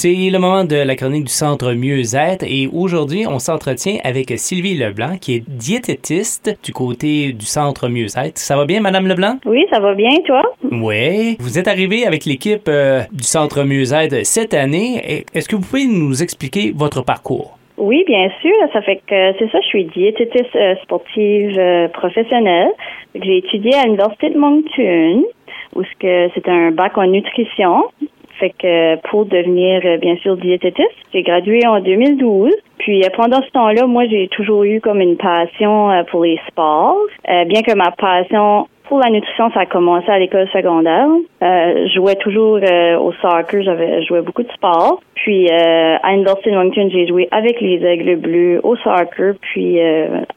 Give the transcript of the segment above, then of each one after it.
C'est le moment de la chronique du Centre Mieux-être et aujourd'hui, on s'entretient avec Sylvie Leblanc, qui est diététiste du côté du Centre Mieux-être. Ça va bien, Madame Leblanc? Oui, ça va bien, toi? Oui. Vous êtes arrivée avec l'équipe euh, du Centre Mieux-être cette année. Est-ce que vous pouvez nous expliquer votre parcours? Oui, bien sûr. Ça fait que c'est ça, je suis diététiste euh, sportive euh, professionnelle. J'ai étudié à l'Université de Moncton, où c'est un bac en nutrition. Fait que pour devenir euh, bien sûr diététiste, j'ai gradué en 2012. Puis euh, pendant ce temps-là, moi j'ai toujours eu comme une passion euh, pour les sports, bien que ma passion pour la nutrition, ça a commencé à l'école secondaire. je jouais toujours au soccer, j'avais joué beaucoup de sport. Puis à l'Université de Moncton, j'ai joué avec les Aigles Bleus au soccer, puis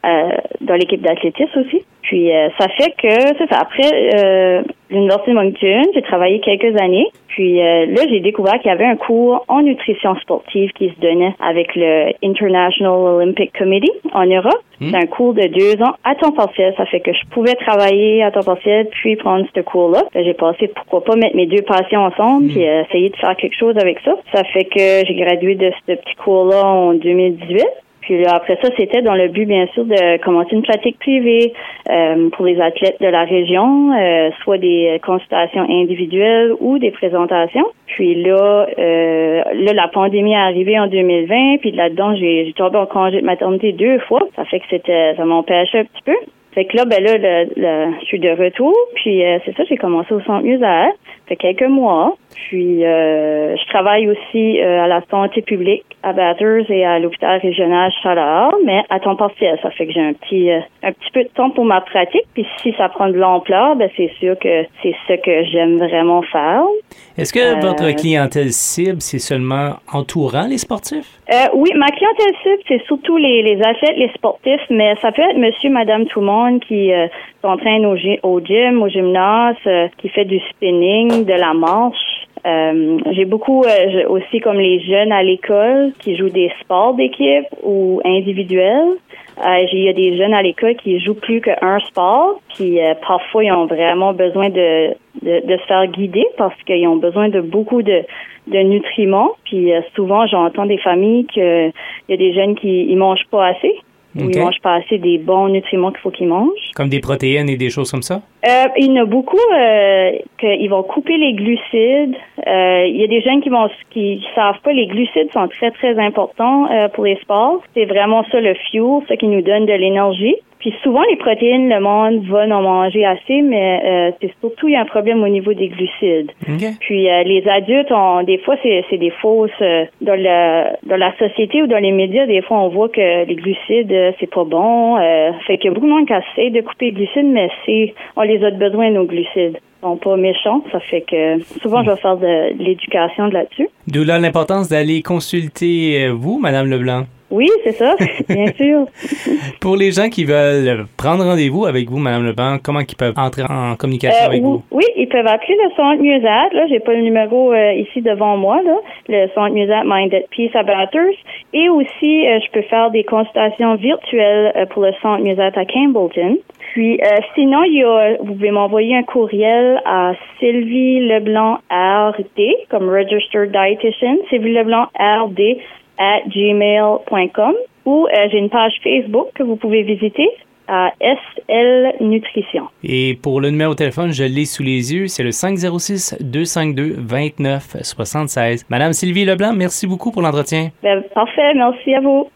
dans l'équipe d'athlétisme aussi. Puis ça fait que c'est ça. Après l'Université de Moncton, j'ai travaillé quelques années. Puis euh, là, j'ai découvert qu'il y avait un cours en nutrition sportive qui se donnait avec le International Olympic Committee en Europe. Hmm. C'est un cours de deux ans à temps partiel. Ça fait que je pouvais travailler à temps partiel puis prendre ce cours-là. J'ai passé, pourquoi pas, mettre mes deux passions ensemble hmm. puis euh, essayer de faire quelque chose avec ça. Ça fait que j'ai gradué de ce petit cours-là en 2018. Puis après ça, c'était dans le but, bien sûr, de commencer une pratique privée euh, pour les athlètes de la région, euh, soit des consultations individuelles ou des présentations. Puis là, euh, là, la pandémie est arrivée en 2020, puis là-dedans, j'ai tombé en congé de maternité deux fois. Ça fait que c'était, ça m'empêchait un petit peu. Fait que là, ben là, le, je suis de retour. Puis euh, c'est ça, j'ai commencé au centre Ça fait quelques mois. Puis euh, je travaille aussi euh, à la santé publique à Bathurst et à l'hôpital régional Chalard, mais à temps partiel. Ça fait que j'ai un petit un petit peu de temps pour ma pratique. Puis si ça prend de l'ampleur, ben c'est sûr que c'est ce que j'aime vraiment faire. Est-ce que votre clientèle cible, c'est seulement entourant les sportifs? oui, ma clientèle cible, c'est surtout les, les athlètes, les sportifs, mais ça peut être monsieur, madame, tout le monde qui euh, s'entraîne au, gym, au gymnase, euh, qui fait du spinning, de la marche. Euh, j'ai beaucoup aussi comme les jeunes à l'école qui jouent des sports d'équipe ou individuels. il y a des jeunes à l'école qui jouent plus qu'un sport, qui parfois ils ont vraiment besoin de, se faire guider parce qu'ils ont besoin de beaucoup de, nutriments. Puis souvent j'entends des familles qu'il y a des jeunes qui ils mangent pas assez. Okay. Ils mangent pas assez des bons nutriments qu'il faut qu'ils mangent. Comme des protéines et des choses comme ça? Euh, il y en a beaucoup euh, qu'ils vont couper les glucides. Euh, il y a des jeunes qui vont qui savent pas les glucides sont très très importants euh, pour les sports. C'est vraiment ça le fuel, ce qui nous donne de l'énergie. Puis souvent, les protéines, le monde va en manger assez, mais euh, c'est surtout, il y a un problème au niveau des glucides. Puis euh, les adultes, ont, des fois, c'est, c'est des fausses... Euh, dans, la, dans la société ou dans les médias, des fois, on voit que les glucides, c'est pas bon. fait qu'il y a beaucoup de monde qui essaie de couper les glucides, mais c'est on les a besoin, nos glucides sont pas méchants. Ça fait que souvent, je vais faire de, de l'éducation là-dessus. D'où là l'importance d'aller consulter vous, Madame Leblanc? Oui, c'est ça, bien sûr. Pour les gens qui veulent prendre rendez-vous avec vous, Madame Leban, comment ils peuvent entrer en communication euh, avec vous? Oui, ils peuvent appeler le centre mieux Là, j'ai pas le numéro euh, ici devant moi, là. Le centre mieux Minded Peace à Et aussi, euh, je peux faire des consultations virtuelles pour le centre mieux à Campbellton. Puis, sinon, il y a, vous pouvez m'envoyer un courriel à Sylvie Leblanc RD, comme Registered Dietitian, Sylvie Leblanc RD at gmail.com ou euh, j'ai une page Facebook que vous pouvez visiter à SL Nutrition. Et pour le numéro de téléphone, je l'ai sous les yeux, c'est le 506-252-2976. Madame Sylvie Leblanc, merci beaucoup pour l'entretien. Ben, parfait, merci à vous.